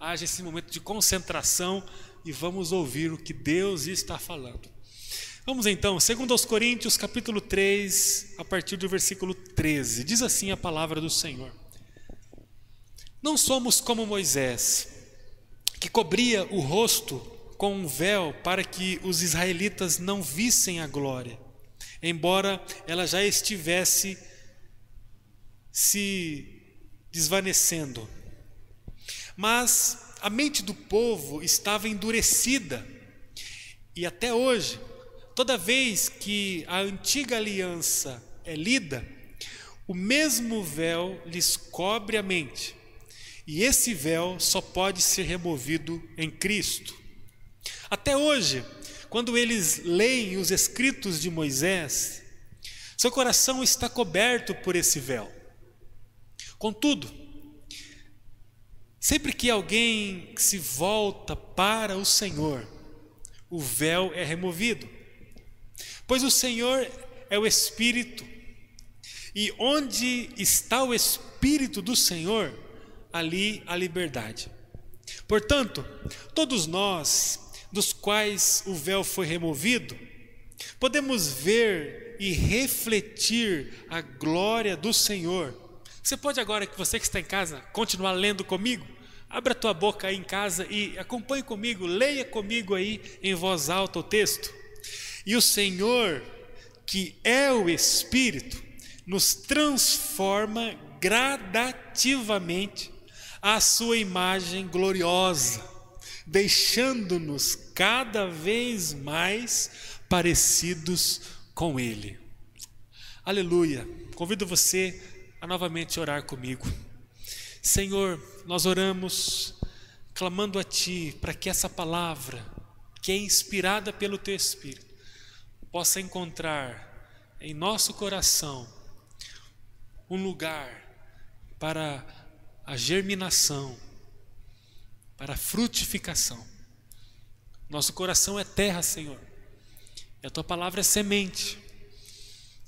haja esse momento de concentração e vamos ouvir o que Deus está falando. Vamos então, segundo aos Coríntios, capítulo 3, a partir do versículo 13. Diz assim a palavra do Senhor: Não somos como Moisés, que cobria o rosto com um véu para que os israelitas não vissem a glória, embora ela já estivesse se desvanecendo. Mas a mente do povo estava endurecida, e até hoje, toda vez que a antiga aliança é lida, o mesmo véu lhes cobre a mente, e esse véu só pode ser removido em Cristo. Até hoje, quando eles leem os escritos de Moisés, seu coração está coberto por esse véu. Contudo, sempre que alguém se volta para o Senhor, o véu é removido, pois o Senhor é o Espírito, e onde está o Espírito do Senhor, ali a liberdade. Portanto, todos nós, dos quais o véu foi removido, podemos ver e refletir a glória do Senhor você pode agora, que você que está em casa, continuar lendo comigo? Abra tua boca aí em casa e acompanhe comigo, leia comigo aí em voz alta o texto. E o Senhor, que é o Espírito, nos transforma gradativamente à sua imagem gloriosa, deixando-nos cada vez mais parecidos com Ele. Aleluia. Convido você a novamente orar comigo. Senhor, nós oramos clamando a Ti para que essa palavra, que é inspirada pelo Teu Espírito, possa encontrar em nosso coração um lugar para a germinação, para a frutificação. Nosso coração é terra, Senhor, e a Tua palavra é semente.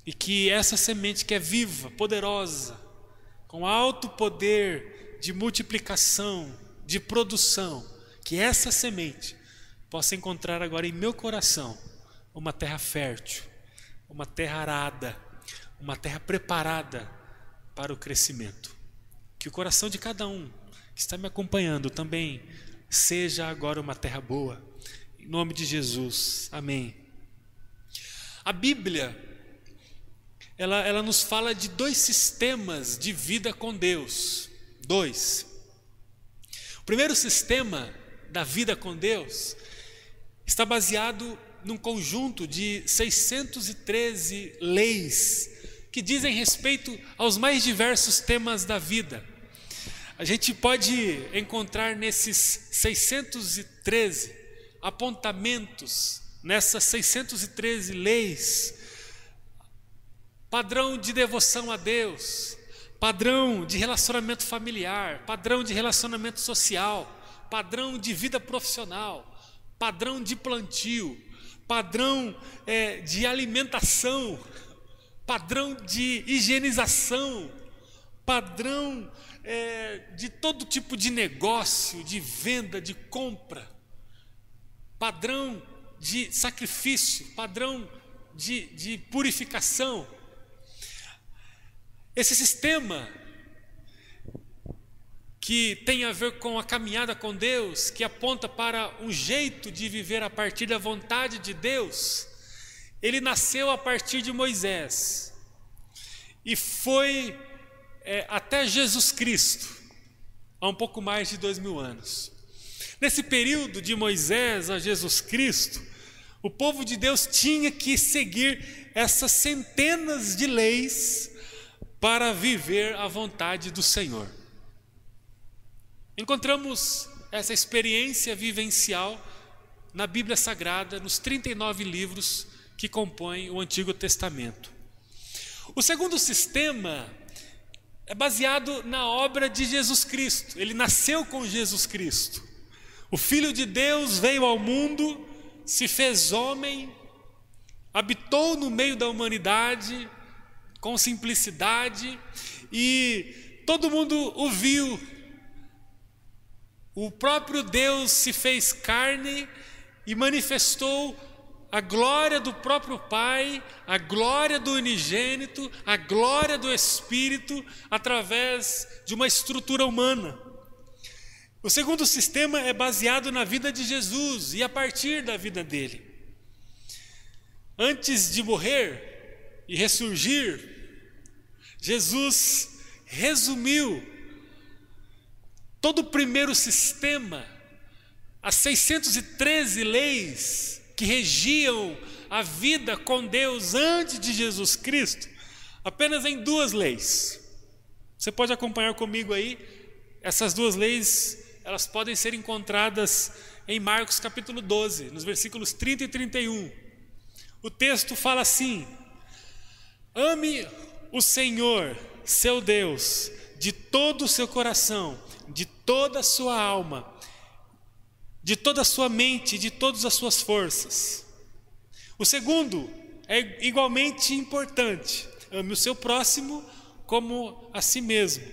E que essa semente que é viva, poderosa, com alto poder de multiplicação, de produção, que essa semente possa encontrar agora em meu coração uma terra fértil, uma terra arada, uma terra preparada para o crescimento. Que o coração de cada um que está me acompanhando também seja agora uma terra boa. Em nome de Jesus. Amém. A Bíblia ela, ela nos fala de dois sistemas de vida com Deus. Dois. O primeiro sistema da vida com Deus está baseado num conjunto de 613 leis que dizem respeito aos mais diversos temas da vida. A gente pode encontrar nesses 613 apontamentos, nessas 613 leis, padrão de devoção a Deus, padrão de relacionamento familiar, padrão de relacionamento social, padrão de vida profissional, padrão de plantio, padrão é, de alimentação, padrão de higienização, padrão é, de todo tipo de negócio, de venda, de compra, padrão de sacrifício, padrão de, de purificação. Esse sistema que tem a ver com a caminhada com Deus, que aponta para um jeito de viver a partir da vontade de Deus, ele nasceu a partir de Moisés e foi é, até Jesus Cristo, há um pouco mais de dois mil anos. Nesse período de Moisés a Jesus Cristo, o povo de Deus tinha que seguir essas centenas de leis para viver a vontade do Senhor. Encontramos essa experiência vivencial na Bíblia Sagrada, nos 39 livros que compõem o Antigo Testamento. O segundo sistema é baseado na obra de Jesus Cristo. Ele nasceu com Jesus Cristo. O Filho de Deus veio ao mundo, se fez homem, habitou no meio da humanidade, com simplicidade, e todo mundo o viu. O próprio Deus se fez carne e manifestou a glória do próprio Pai, a glória do unigênito, a glória do Espírito, através de uma estrutura humana. O segundo sistema é baseado na vida de Jesus e a partir da vida dele. Antes de morrer e ressurgir, Jesus resumiu todo o primeiro sistema, as 613 leis que regiam a vida com Deus antes de Jesus Cristo, apenas em duas leis. Você pode acompanhar comigo aí, essas duas leis, elas podem ser encontradas em Marcos capítulo 12, nos versículos 30 e 31. O texto fala assim: Ame o Senhor, seu Deus, de todo o seu coração, de toda a sua alma de toda a sua mente, de todas as suas forças. O segundo é igualmente importante: ame o seu próximo como a si mesmo.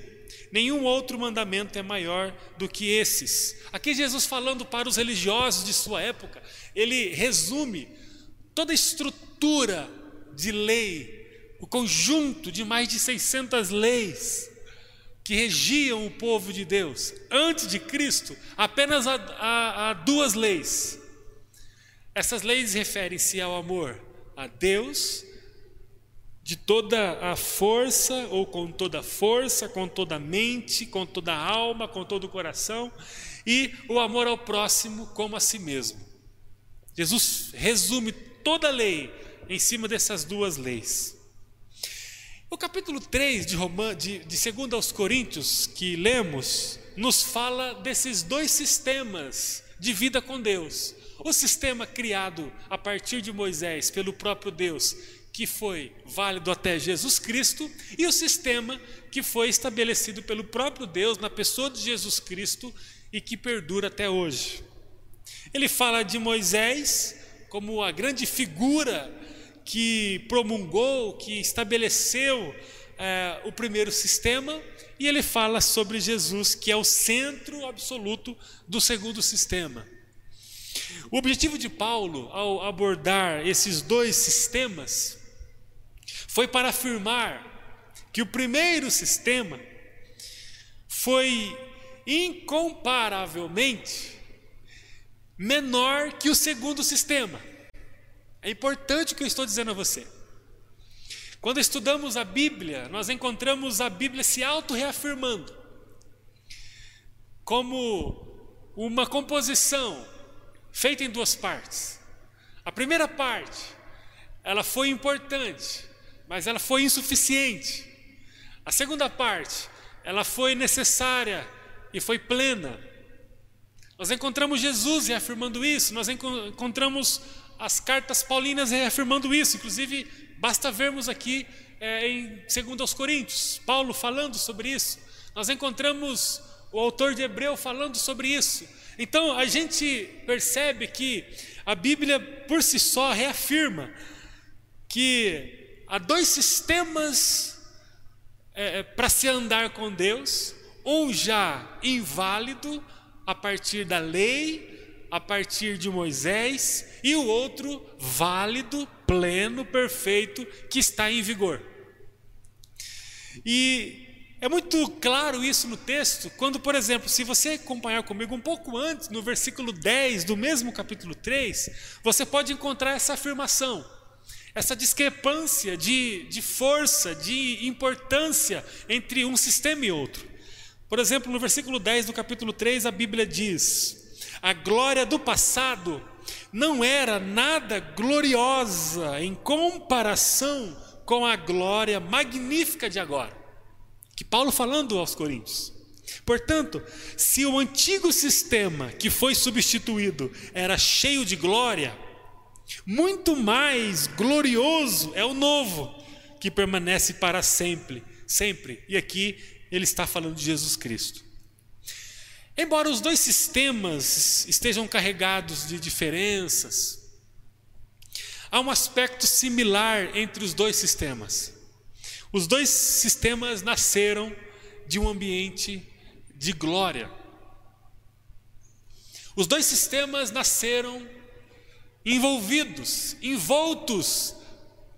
Nenhum outro mandamento é maior do que esses. Aqui, Jesus falando para os religiosos de sua época, ele resume toda a estrutura de lei, o conjunto de mais de 600 leis que regiam o povo de Deus antes de Cristo, apenas há, duas leis. Essas leis referem-se ao amor a Deus de toda a força, ou com toda a força, com toda a mente, com toda a alma, com todo o coração, e o amor ao próximo como a si mesmo. Jesus resume toda a lei em cima dessas duas leis. O capítulo 3 de, Roman, de, de 2 aos Coríntios, que lemos, nos fala desses dois sistemas de vida com Deus. O sistema criado a partir de Moisés pelo próprio Deus, que foi válido até Jesus Cristo, e o sistema que foi estabelecido pelo próprio Deus na pessoa de Jesus Cristo e que perdura até hoje. Ele fala de Moisés como a grande figura que promulgou, que estabeleceu é, o primeiro sistema, e ele fala sobre Jesus, que é o centro absoluto do segundo sistema. O objetivo de Paulo, ao abordar esses dois sistemas, foi para afirmar que o primeiro sistema foi incomparavelmente menor que o segundo sistema. É importante o que eu estou dizendo a você. Quando estudamos a Bíblia, nós encontramos a Bíblia se auto-reafirmando como uma composição feita em duas partes. A primeira parte, ela foi importante, mas ela foi insuficiente. A segunda parte, ela foi necessária e foi plena. Nós encontramos Jesus reafirmando isso, nós encontramos as cartas paulinas reafirmando isso, inclusive basta vermos aqui é, em 2 aos Coríntios, Paulo falando sobre isso. Nós encontramos o autor de Hebreu falando sobre isso. Então a gente percebe que a Bíblia por si só reafirma que há dois sistemas é, é para se andar com Deus, um já inválido a partir da lei, a partir de Moisés, e o outro válido, pleno, perfeito, que está em vigor. E é muito claro isso no texto, quando, por exemplo, se você acompanhar comigo um pouco antes, no versículo 10 do mesmo capítulo 3, você pode encontrar essa afirmação, essa discrepância de, de força, de importância entre um sistema e outro. Por exemplo, no versículo 10 do capítulo 3, a Bíblia diz: a glória do passado não era nada gloriosa em comparação com a glória magnífica de agora. Que Paulo falando aos Coríntios. Portanto, se o antigo sistema que foi substituído era cheio de glória, muito mais glorioso é o novo, que permanece para sempre, sempre. E aqui ele está falando de Jesus Cristo. Embora os dois sistemas estejam carregados de diferenças, há um aspecto similar entre os dois sistemas. Os dois sistemas nasceram de um ambiente de glória. Os dois sistemas nasceram envolvidos, envoltos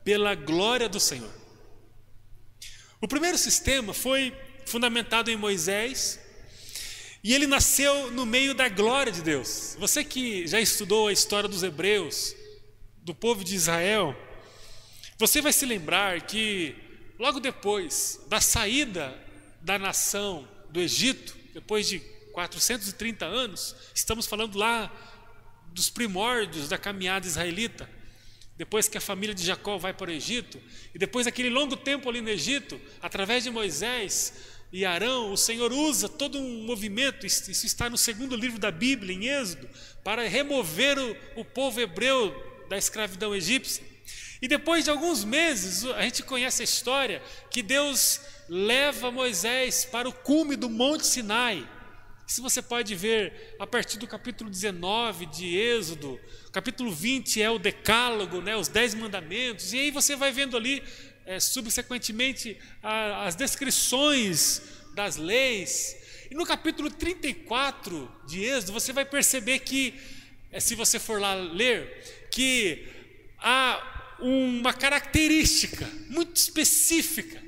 pela glória do Senhor. O primeiro sistema foi fundamentado em Moisés e ele nasceu no meio da glória de Deus. Você que já estudou a história dos hebreus, do povo de Israel, você vai se lembrar que logo depois da saída da nação do Egito, depois de 430 anos, estamos falando lá dos primórdios da caminhada israelita, depois que a família de Jacó vai para o Egito, e depois daquele longo tempo ali no Egito, através de Moisés e Arão, o Senhor usa todo um movimento, isso está no segundo livro da Bíblia, em Êxodo, para remover o, o povo hebreu da escravidão egípcia. E depois de alguns meses, a gente conhece a história que Deus leva Moisés para o cume do Monte Sinai. Isso você pode ver a partir do capítulo 19 de Êxodo, capítulo 20 é o Decálogo, né, os Dez Mandamentos, e aí você vai vendo ali, é, subsequentemente, a, as descrições das leis. E no capítulo 34 de Êxodo, você vai perceber que, é, se você for lá ler, que há uma característica muito específica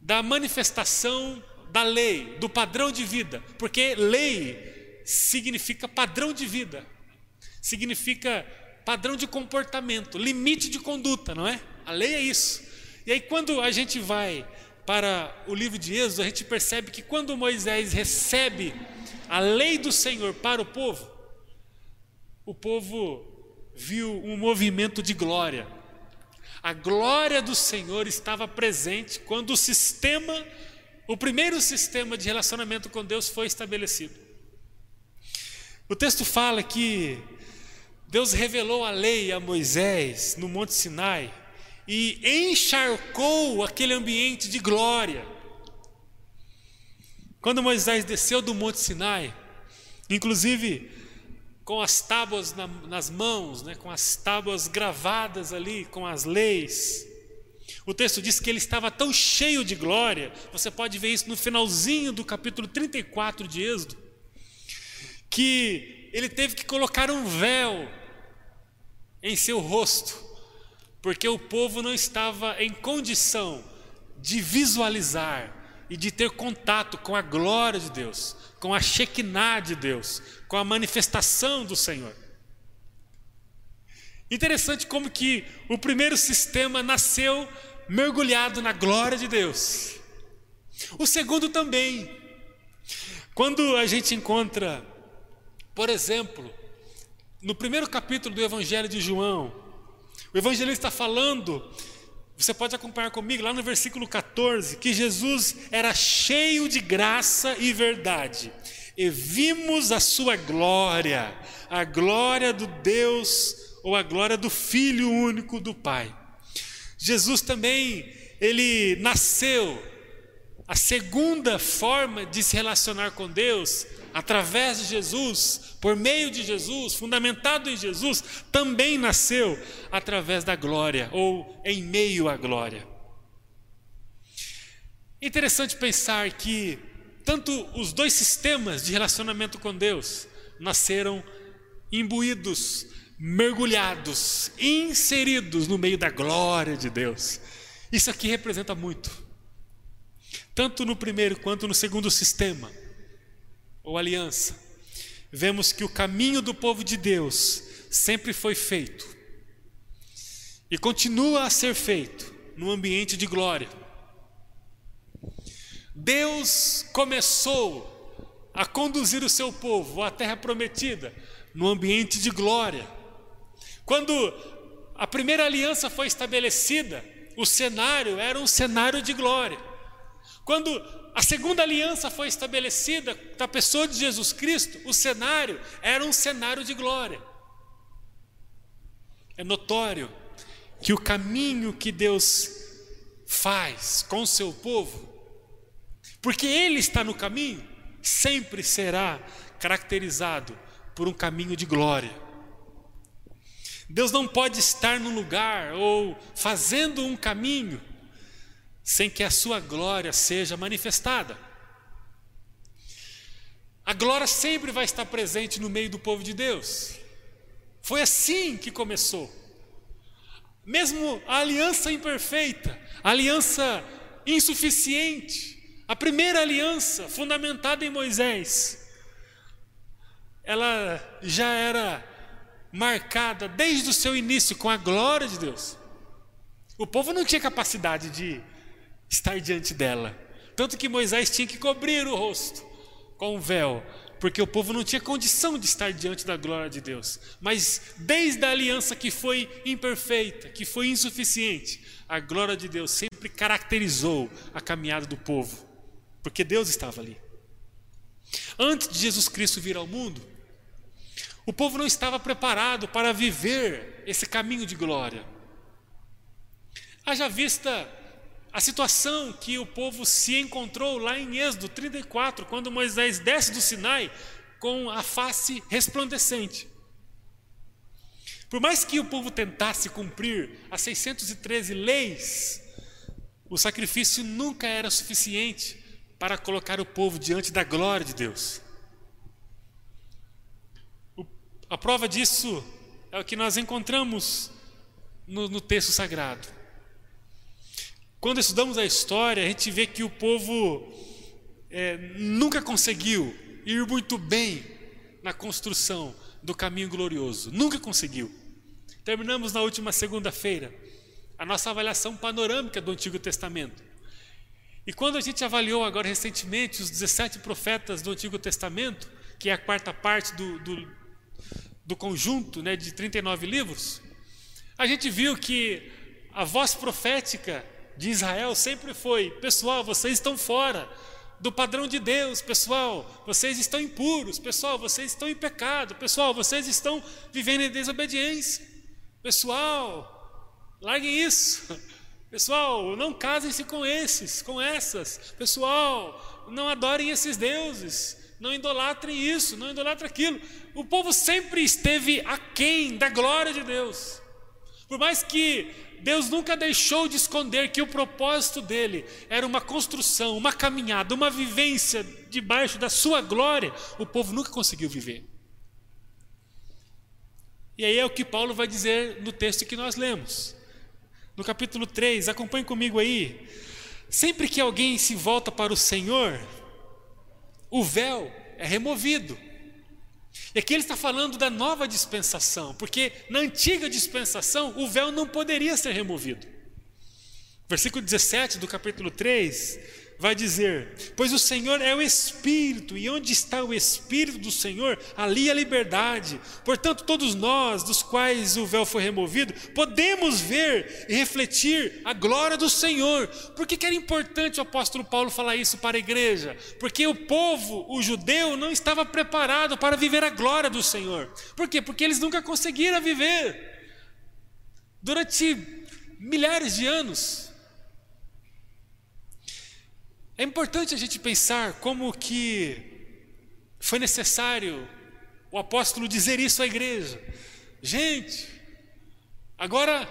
da manifestação da lei, do padrão de vida, porque lei significa padrão de vida, significa padrão de comportamento, limite de conduta, não é? A lei é isso. E aí, quando a gente vai para o livro de Êxodo, a gente percebe que quando Moisés recebe a lei do Senhor para o povo, o povo viu um movimento de glória. A glória do Senhor estava presente quando o sistema o primeiro sistema de relacionamento com Deus foi estabelecido. O texto fala que Deus revelou a lei a Moisés no Monte Sinai e encharcou aquele ambiente de glória. Quando Moisés desceu do Monte Sinai, inclusive com as tábuas na, nas mãos, né, com as tábuas gravadas ali, com as leis, o texto diz que ele estava tão cheio de glória, você pode ver isso no finalzinho do capítulo 34 de Êxodo, que ele teve que colocar um véu em seu rosto, porque o povo não estava em condição de visualizar e de ter contato com a glória de Deus, com a Shekinah de Deus, com a manifestação do Senhor. Interessante como que o primeiro sistema nasceu mergulhado na glória de Deus. O segundo também. Quando a gente encontra, por exemplo, no primeiro capítulo do Evangelho de João, o evangelista está falando, você pode acompanhar comigo lá no versículo 14, que Jesus era cheio de graça e verdade, e vimos a sua glória, a glória do Deus ou a glória do Filho único do Pai. Jesus também, ele nasceu, a segunda forma de se relacionar com Deus, através de Jesus, por meio de Jesus, fundamentado em Jesus, também nasceu através da glória, ou em meio à glória. Interessante pensar que tanto os dois sistemas de relacionamento com Deus nasceram imbuídos mergulhados, inseridos no meio da glória de Deus. Isso aqui representa muito. Tanto no primeiro quanto no segundo sistema, ou aliança, vemos que o caminho do povo de Deus sempre foi feito e continua a ser feito no ambiente de glória. Deus começou a conduzir o seu povo à terra prometida no ambiente de glória. Quando a primeira aliança foi estabelecida, o cenário era um cenário de glória. Quando a segunda aliança foi estabelecida da pessoa de Jesus Cristo, o cenário era um cenário de glória. É notório que o caminho que Deus faz com o seu povo, porque Ele está no caminho, sempre será caracterizado por um caminho de glória. Deus não pode estar num lugar ou fazendo um caminho sem que a sua glória seja manifestada. A glória sempre vai estar presente no meio do povo de Deus. Foi assim que começou. Mesmo a aliança imperfeita, a aliança insuficiente, a primeira aliança fundamentada em Moisés, ela já era marcada desde o seu início com a glória de Deus. O povo não tinha capacidade de estar diante dela, tanto que Moisés tinha que cobrir o rosto com um véu, porque o povo não tinha condição de estar diante da glória de Deus. Mas desde a aliança que foi imperfeita, que foi insuficiente, a glória de Deus sempre caracterizou a caminhada do povo, porque Deus estava ali. Antes de Jesus Cristo vir ao mundo, o povo não estava preparado para viver esse caminho de glória. Haja vista a situação que o povo se encontrou lá em Êxodo 34, quando Moisés desce do Sinai com a face resplandecente. Por mais que o povo tentasse cumprir as 613 leis, o sacrifício nunca era suficiente para colocar o povo diante da glória de Deus. A prova disso é o que nós encontramos no, no texto sagrado. Quando estudamos a história, a gente vê que o povo é, nunca conseguiu ir muito bem na construção do caminho glorioso. Nunca conseguiu. Terminamos na última segunda-feira a nossa avaliação panorâmica do Antigo Testamento. E quando a gente avaliou agora recentemente os 17 profetas do Antigo Testamento, que é a quarta parte do, do, do conjunto né, de 39 livros, a gente viu que a voz profética de Israel sempre foi: pessoal, vocês estão fora do padrão de Deus, pessoal, vocês estão impuros, pessoal, vocês estão em pecado, pessoal, vocês estão vivendo em desobediência, pessoal, larguem isso, pessoal, não casem-se com esses, com essas, pessoal, não adorem esses deuses, não idolatrem isso, não idolatrem aquilo. O povo sempre esteve aquém da glória de Deus. Por mais que Deus nunca deixou de esconder que o propósito dele era uma construção, uma caminhada, uma vivência debaixo da sua glória, o povo nunca conseguiu viver. E aí é o que Paulo vai dizer no texto que nós lemos. No capítulo 3, acompanhe comigo aí. Sempre que alguém se volta para o Senhor, o véu é removido. E aqui ele está falando da nova dispensação, porque na antiga dispensação o véu não poderia ser removido. Versículo 17 do capítulo 3 vai dizer: Pois o Senhor é o Espírito, e onde está o Espírito do Senhor, ali a liberdade. Portanto, todos nós, dos quais o véu foi removido, podemos ver e refletir a glória do Senhor. Por que, que era importante o apóstolo Paulo falar isso para a igreja? Porque o povo, o judeu, não estava preparado para viver a glória do Senhor. Por quê? Porque eles nunca conseguiram viver. Durante milhares de anos, é importante a gente pensar como que foi necessário o apóstolo dizer isso à igreja. Gente, agora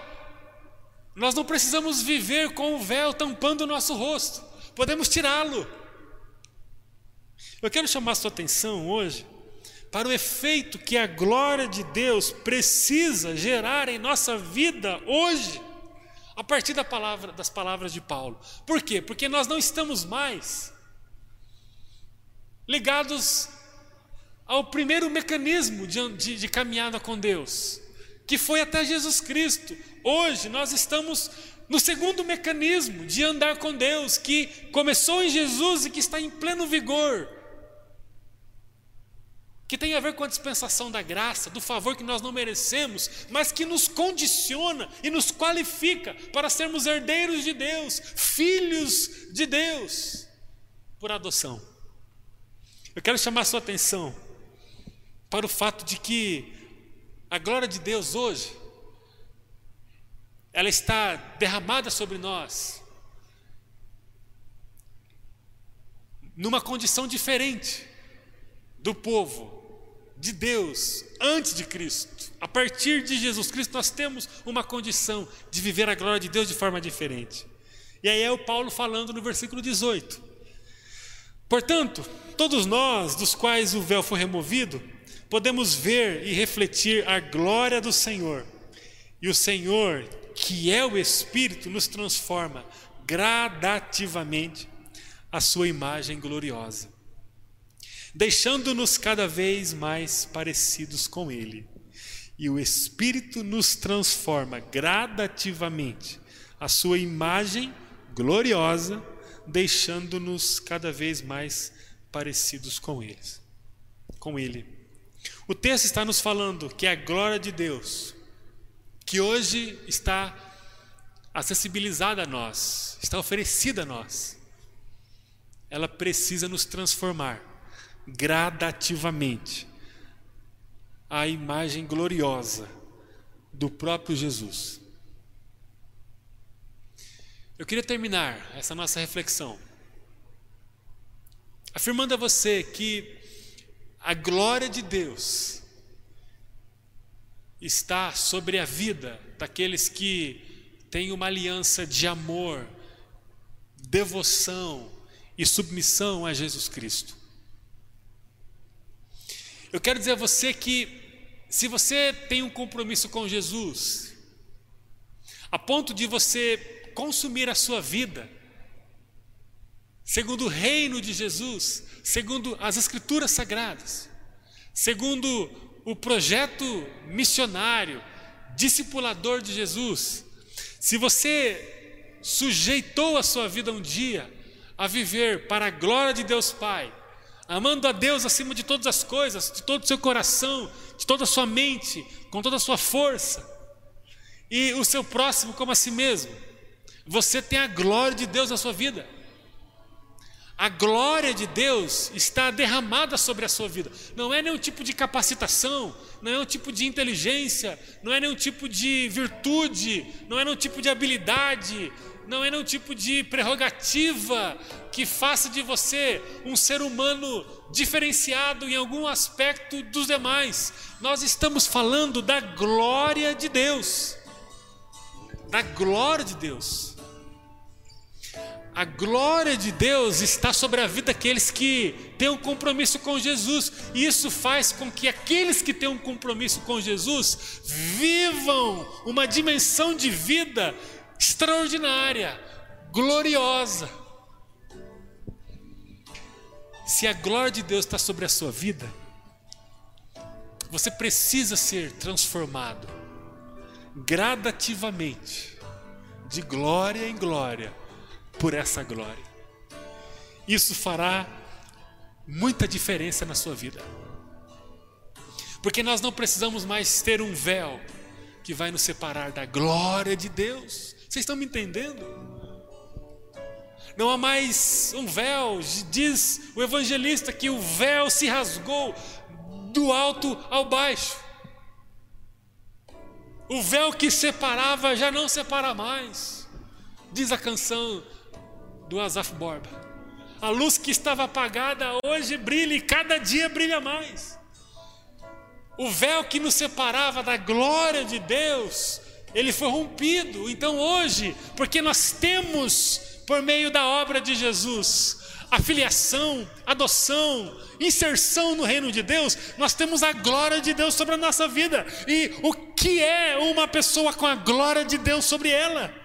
nós não precisamos viver com o véu tampando o nosso rosto, podemos tirá-lo. Eu quero chamar sua atenção hoje para o efeito que a glória de Deus precisa gerar em nossa vida hoje a partir da palavra, das palavras de Paulo. Por quê? Porque nós não estamos mais ligados ao primeiro mecanismo de, de, de caminhada com Deus, que foi até Jesus Cristo. Hoje nós estamos no segundo mecanismo de andar com Deus, que começou em Jesus e que está em pleno vigor que tem a ver com a dispensação da graça, do favor que nós não merecemos, mas que nos condiciona e nos qualifica para sermos herdeiros de Deus, filhos de Deus, por adoção. Eu quero chamar a sua atenção para o fato de que a glória de Deus hoje, ela está derramada sobre nós, numa condição diferente do povo de Deus antes de Cristo. A partir de Jesus Cristo, nós temos uma condição de viver a glória de Deus de forma diferente. E aí é o Paulo falando no versículo 18: Portanto, todos nós, dos quais o véu foi removido, podemos ver e refletir a glória do Senhor. E o Senhor, que é o Espírito, nos transforma gradativamente a sua imagem gloriosa, deixando-nos cada vez mais parecidos com Ele. E o Espírito nos transforma gradativamente a sua imagem gloriosa, deixando-nos cada vez mais parecidos com eles, com ele. O texto está nos falando que a glória de Deus, que hoje está acessibilizada a nós, está oferecida a nós, ela precisa nos transformar gradativamente à imagem gloriosa do próprio Jesus. Eu queria terminar essa nossa reflexão afirmando a você que a glória de Deus está sobre a vida daqueles que têm uma aliança de amor, devoção e submissão a Jesus Cristo. Eu quero dizer a você que, se você tem um compromisso com Jesus, a ponto de você consumir a sua vida, segundo o reino de Jesus, segundo as Escrituras Sagradas, segundo o projeto missionário, discipulador de Jesus, se você sujeitou a sua vida um dia a viver para a glória de Deus Pai, amando a Deus acima de todas as coisas, de todo o seu coração, de toda a sua mente, com toda a sua força, e o seu próximo como a si mesmo, você tem a glória de Deus na sua vida. A glória de Deus está derramada sobre a sua vida. Não é nenhum tipo de capacitação, não é nenhum tipo de inteligência, não é nenhum tipo de virtude, não é nenhum tipo de habilidade, não é nenhum tipo de prerrogativa que faça de você um ser humano diferenciado em algum aspecto dos demais. Nós estamos falando da glória de Deus. Da glória de Deus. A glória de Deus está sobre a vida daqueles que têm um compromisso com Jesus, e isso faz com que aqueles que têm um compromisso com Jesus vivam uma dimensão de vida extraordinária, gloriosa. Se a glória de Deus está sobre a sua vida, você precisa ser transformado gradativamente, de glória em glória por essa glória. Isso fará muita diferença na sua vida. Porque nós não precisamos mais ter um véu que vai nos separar da glória de Deus. Vocês estão me entendendo? Não há mais um véu, diz o evangelista que o véu se rasgou do alto ao baixo. O véu que separava já não separa mais. Diz a canção do Asaf Borba. A luz que estava apagada hoje brilha e cada dia brilha mais. O véu que nos separava da glória de Deus, ele foi rompido. Então hoje, porque nós temos por meio da obra de Jesus a filiação, adoção, inserção no reino de Deus, nós temos a glória de Deus sobre a nossa vida. E o que é uma pessoa com a glória de Deus sobre ela?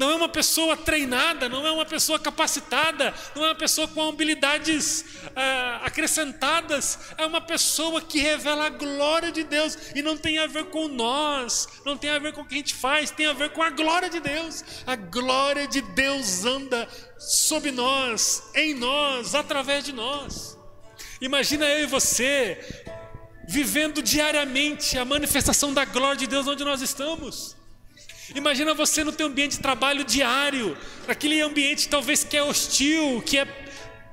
Não é uma pessoa treinada, não é uma pessoa capacitada, não é uma pessoa com habilidades ah, acrescentadas, é uma pessoa que revela a glória de Deus e não tem a ver com nós, não tem a ver com o que a gente faz, tem a ver com a glória de Deus. A glória de Deus anda sob nós, em nós, através de nós. Imagina eu e você vivendo diariamente a manifestação da glória de Deus onde nós estamos. Imagina você no teu ambiente de trabalho diário, aquele ambiente talvez que é hostil, que é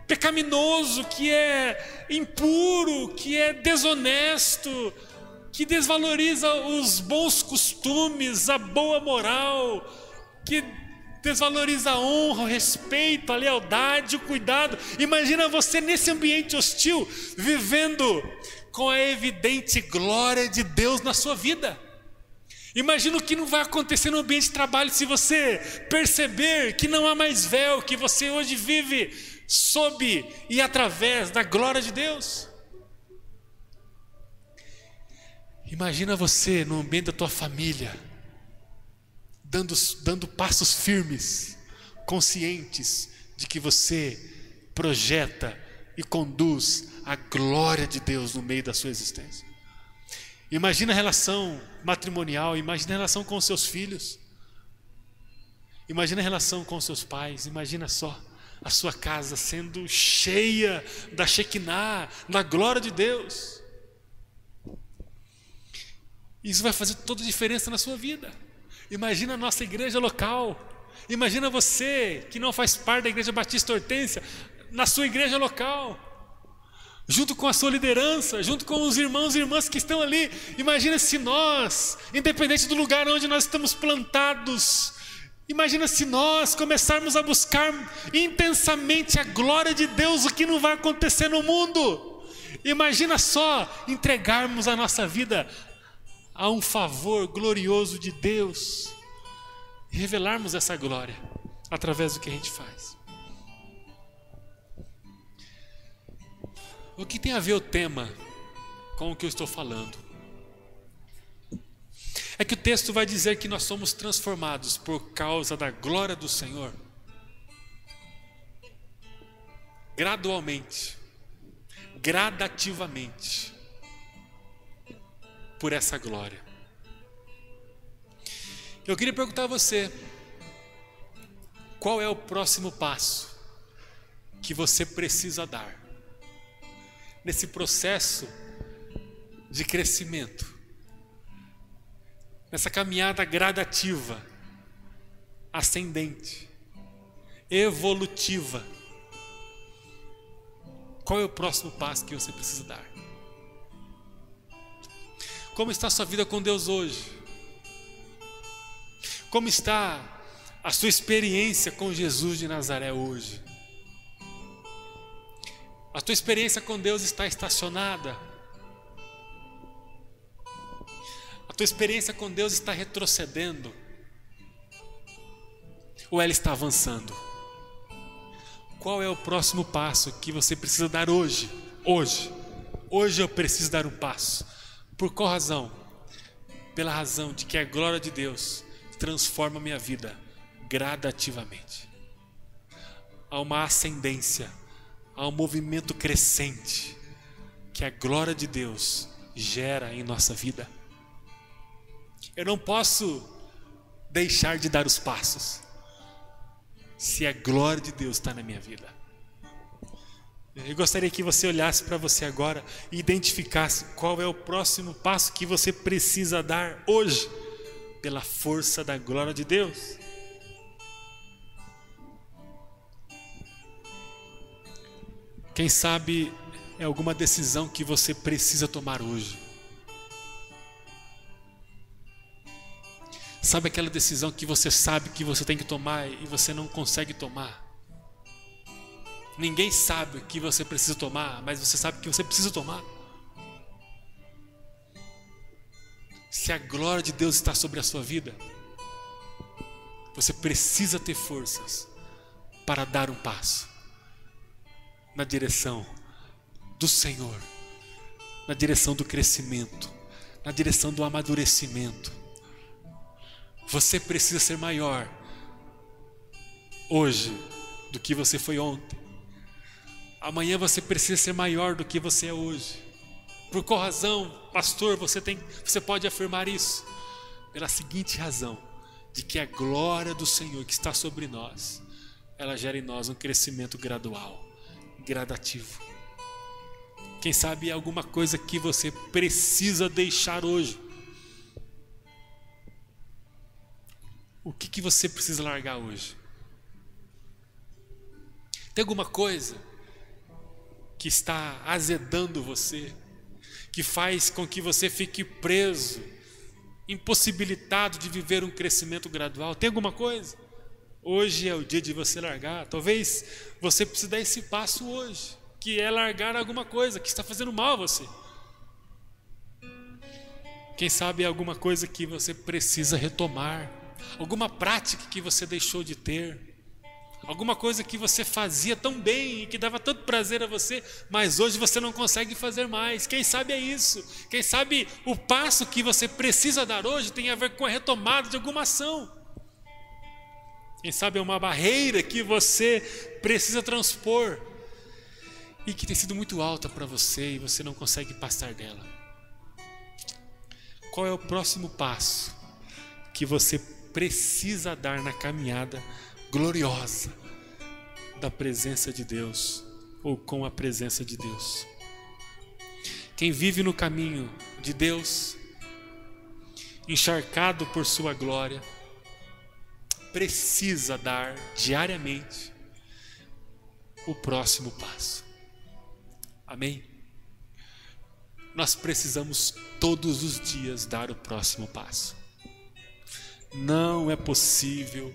pecaminoso, que é impuro, que é desonesto, que desvaloriza os bons costumes, a boa moral, que desvaloriza a honra, o respeito, a lealdade, o cuidado. Imagina você nesse ambiente hostil, vivendo com a evidente glória de Deus na sua vida. Imagina o que não vai acontecer no ambiente de trabalho se você perceber que não há mais véu, que você hoje vive sob e através da glória de Deus. Imagina você no ambiente da tua família, dando, dando passos firmes, conscientes de que você projeta e conduz a glória de Deus no meio da sua existência. Imagina a relação matrimonial, imagina a relação com seus filhos. Imagina a relação com seus pais, imagina só a sua casa sendo cheia da Shekinah, da glória de Deus. Isso vai fazer toda a diferença na sua vida. Imagina a nossa igreja local. Imagina você que não faz parte da igreja Batista Hortência, na sua igreja local. Junto com a sua liderança, junto com os irmãos e irmãs que estão ali. Imagina se nós, independente do lugar onde nós estamos plantados, Imagina se nós começarmos a buscar intensamente a glória de Deus, o que não vai acontecer no mundo. Imagina só entregarmos a nossa vida a um favor glorioso de Deus e revelarmos essa glória através do que a gente faz. O que tem a ver o tema com o que eu estou falando? É que o texto vai dizer que nós somos transformados por causa da glória do Senhor. Gradualmente, gradativamente, por essa glória. Eu queria perguntar a você: qual é o próximo passo que você precisa dar nesse processo de crescimento? nessa caminhada gradativa, ascendente, evolutiva. Qual é o próximo passo que você precisa dar? Como está a sua vida com Deus hoje? Como está a sua experiência com Jesus de Nazaré hoje? A tua experiência com Deus está estacionada? tua experiência com Deus está retrocedendo? Ou ela está avançando? Qual é o próximo passo que você precisa dar hoje? Hoje. Hoje eu preciso dar um passo. Por qual razão? Pela razão de que a glória de Deus transforma minha vida gradativamente. Há uma ascendência, há um movimento crescente que a glória de Deus gera em nossa vida. Eu não posso deixar de dar os passos se a glória de Deus está na minha vida. Eu gostaria que você olhasse para você agora e identificasse qual é o próximo passo que você precisa dar hoje, pela força da glória de Deus. Quem sabe é alguma decisão que você precisa tomar hoje. Sabe aquela decisão que você sabe que você tem que tomar e você não consegue tomar? Ninguém sabe o que você precisa tomar, mas você sabe que você precisa tomar. Se a glória de Deus está sobre a sua vida, você precisa ter forças para dar um passo na direção do Senhor, na direção do crescimento, na direção do amadurecimento você precisa ser maior hoje do que você foi ontem. Amanhã você precisa ser maior do que você é hoje. Por qual razão, pastor, você tem, você pode afirmar isso? Pela seguinte razão, de que a glória do Senhor que está sobre nós, ela gera em nós um crescimento gradual, gradativo. Quem sabe alguma coisa que você precisa deixar hoje O que, que você precisa largar hoje? Tem alguma coisa que está azedando você, que faz com que você fique preso, impossibilitado de viver um crescimento gradual? Tem alguma coisa? Hoje é o dia de você largar. Talvez você precise dar esse passo hoje, que é largar alguma coisa que está fazendo mal a você. Quem sabe é alguma coisa que você precisa retomar alguma prática que você deixou de ter, alguma coisa que você fazia tão bem e que dava tanto prazer a você, mas hoje você não consegue fazer mais. Quem sabe é isso? Quem sabe o passo que você precisa dar hoje tem a ver com a retomada de alguma ação. Quem sabe é uma barreira que você precisa transpor e que tem sido muito alta para você e você não consegue passar dela. Qual é o próximo passo que você precisa dar na caminhada gloriosa da presença de Deus ou com a presença de Deus? Quem vive no caminho de Deus, encharcado por Sua glória, precisa dar diariamente o próximo passo. Amém? Nós precisamos todos os dias dar o próximo passo. Não é possível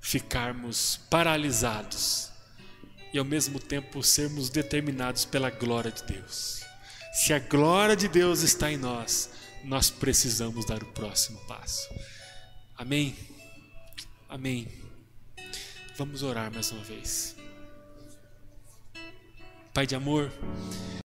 ficarmos paralisados e ao mesmo tempo sermos determinados pela glória de Deus. Se a glória de Deus está em nós, nós precisamos dar o próximo passo. Amém? Amém. Vamos orar mais uma vez. Pai de amor,